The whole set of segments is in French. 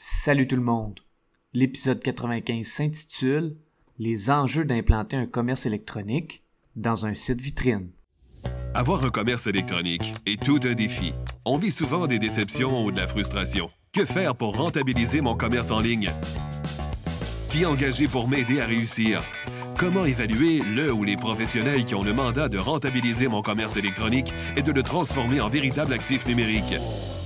Salut tout le monde. L'épisode 95 s'intitule Les enjeux d'implanter un commerce électronique dans un site vitrine. Avoir un commerce électronique est tout un défi. On vit souvent des déceptions ou de la frustration. Que faire pour rentabiliser mon commerce en ligne? Qui engager pour m'aider à réussir? Comment évaluer le ou les professionnels qui ont le mandat de rentabiliser mon commerce électronique et de le transformer en véritable actif numérique?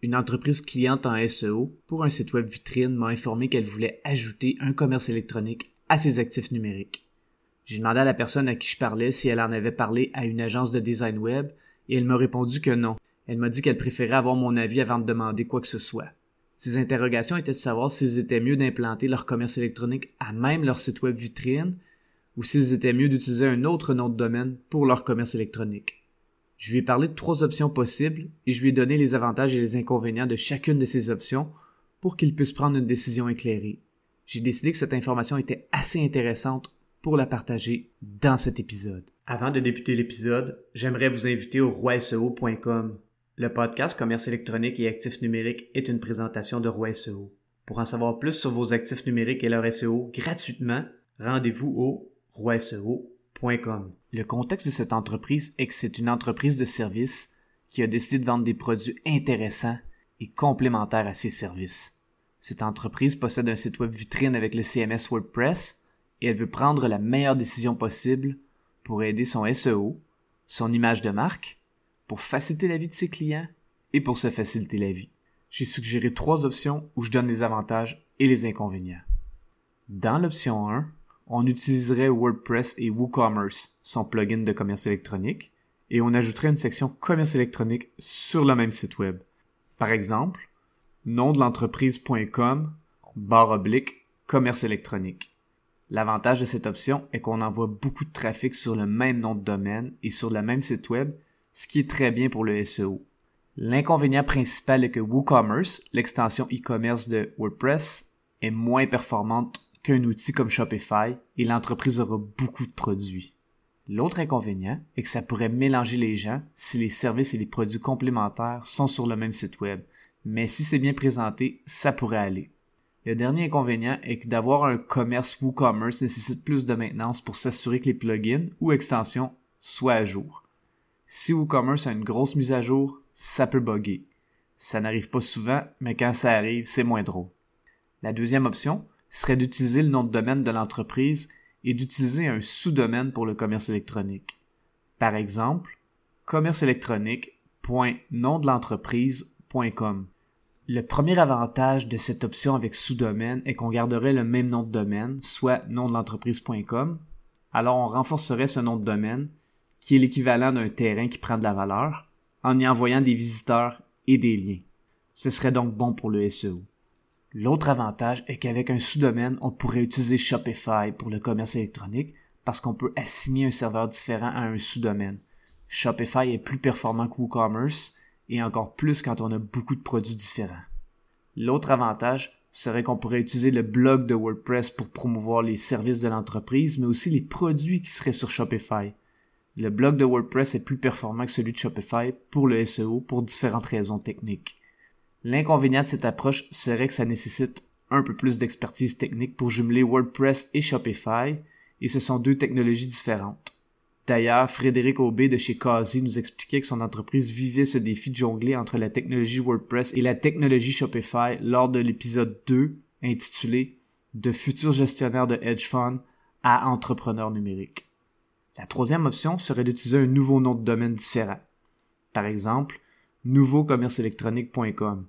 une entreprise cliente en SEO pour un site web vitrine m'a informé qu'elle voulait ajouter un commerce électronique à ses actifs numériques. J'ai demandé à la personne à qui je parlais si elle en avait parlé à une agence de design web et elle m'a répondu que non. Elle m'a dit qu'elle préférait avoir mon avis avant de demander quoi que ce soit. Ces interrogations étaient de savoir s'ils étaient mieux d'implanter leur commerce électronique à même leur site web vitrine ou s'ils étaient mieux d'utiliser un autre nom de domaine pour leur commerce électronique. Je lui ai parlé de trois options possibles et je lui ai donné les avantages et les inconvénients de chacune de ces options pour qu'il puisse prendre une décision éclairée. J'ai décidé que cette information était assez intéressante pour la partager dans cet épisode. Avant de débuter l'épisode, j'aimerais vous inviter au roiseo.com le podcast Commerce électronique et actifs numériques est une présentation de Roi SEO. Pour en savoir plus sur vos actifs numériques et leur SEO gratuitement, rendez-vous au roiseo.com. Le contexte de cette entreprise est que c'est une entreprise de services qui a décidé de vendre des produits intéressants et complémentaires à ses services. Cette entreprise possède un site web vitrine avec le CMS WordPress et elle veut prendre la meilleure décision possible pour aider son SEO, son image de marque pour faciliter la vie de ses clients et pour se faciliter la vie. J'ai suggéré trois options où je donne les avantages et les inconvénients. Dans l'option 1, on utiliserait WordPress et WooCommerce, son plugin de commerce électronique, et on ajouterait une section commerce électronique sur le même site web. Par exemple, nom de l'entreprise.com barre oblique commerce électronique. L'avantage de cette option est qu'on envoie beaucoup de trafic sur le même nom de domaine et sur le même site web ce qui est très bien pour le SEO. L'inconvénient principal est que WooCommerce, l'extension e-commerce de WordPress, est moins performante qu'un outil comme Shopify et l'entreprise aura beaucoup de produits. L'autre inconvénient est que ça pourrait mélanger les gens si les services et les produits complémentaires sont sur le même site web, mais si c'est bien présenté, ça pourrait aller. Le dernier inconvénient est que d'avoir un commerce WooCommerce nécessite plus de maintenance pour s'assurer que les plugins ou extensions soient à jour. Si WooCommerce a une grosse mise à jour, ça peut bugger. Ça n'arrive pas souvent, mais quand ça arrive, c'est moins drôle. La deuxième option serait d'utiliser le nom de domaine de l'entreprise et d'utiliser un sous-domaine pour le commerce électronique. Par exemple, commerce. Le premier avantage de cette option avec sous-domaine est qu'on garderait le même nom de domaine, soit nom l'entreprise.com. Alors on renforcerait ce nom de domaine qui est l'équivalent d'un terrain qui prend de la valeur, en y envoyant des visiteurs et des liens. Ce serait donc bon pour le SEO. L'autre avantage est qu'avec un sous-domaine, on pourrait utiliser Shopify pour le commerce électronique parce qu'on peut assigner un serveur différent à un sous-domaine. Shopify est plus performant que WooCommerce et encore plus quand on a beaucoup de produits différents. L'autre avantage serait qu'on pourrait utiliser le blog de WordPress pour promouvoir les services de l'entreprise, mais aussi les produits qui seraient sur Shopify. Le blog de WordPress est plus performant que celui de Shopify pour le SEO pour différentes raisons techniques. L'inconvénient de cette approche serait que ça nécessite un peu plus d'expertise technique pour jumeler WordPress et Shopify, et ce sont deux technologies différentes. D'ailleurs, Frédéric Aubé de chez Kazi nous expliquait que son entreprise vivait ce défi de jongler entre la technologie WordPress et la technologie Shopify lors de l'épisode 2 intitulé De futurs gestionnaires de hedge fund à entrepreneurs numériques. La troisième option serait d'utiliser un nouveau nom de domaine différent. Par exemple, nouveaucommerceélectronique.com.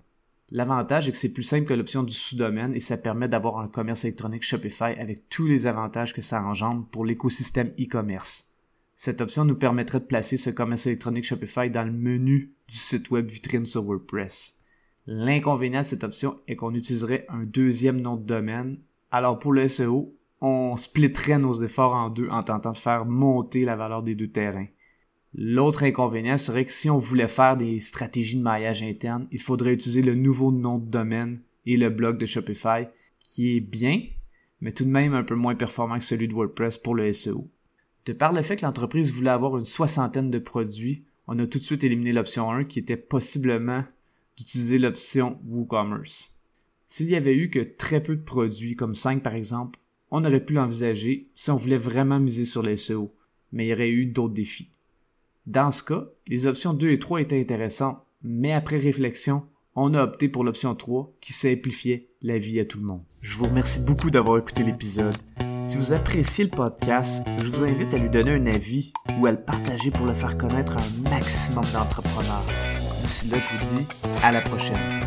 L'avantage est que c'est plus simple que l'option du sous-domaine et ça permet d'avoir un commerce électronique Shopify avec tous les avantages que ça engendre pour l'écosystème e-commerce. Cette option nous permettrait de placer ce commerce électronique Shopify dans le menu du site web vitrine sur WordPress. L'inconvénient de cette option est qu'on utiliserait un deuxième nom de domaine. Alors pour le SEO, on splitterait nos efforts en deux en tentant de faire monter la valeur des deux terrains. L'autre inconvénient serait que si on voulait faire des stratégies de maillage interne, il faudrait utiliser le nouveau nom de domaine et le blog de Shopify, qui est bien, mais tout de même un peu moins performant que celui de WordPress pour le SEO. De par le fait que l'entreprise voulait avoir une soixantaine de produits, on a tout de suite éliminé l'option 1 qui était possiblement d'utiliser l'option WooCommerce. S'il y avait eu que très peu de produits, comme 5 par exemple, on aurait pu l'envisager si on voulait vraiment miser sur les SEO, mais il y aurait eu d'autres défis. Dans ce cas, les options 2 et 3 étaient intéressantes, mais après réflexion, on a opté pour l'option 3 qui simplifiait la vie à tout le monde. Je vous remercie beaucoup d'avoir écouté l'épisode. Si vous appréciez le podcast, je vous invite à lui donner un avis ou à le partager pour le faire connaître à un maximum d'entrepreneurs. D'ici là, je vous dis à la prochaine.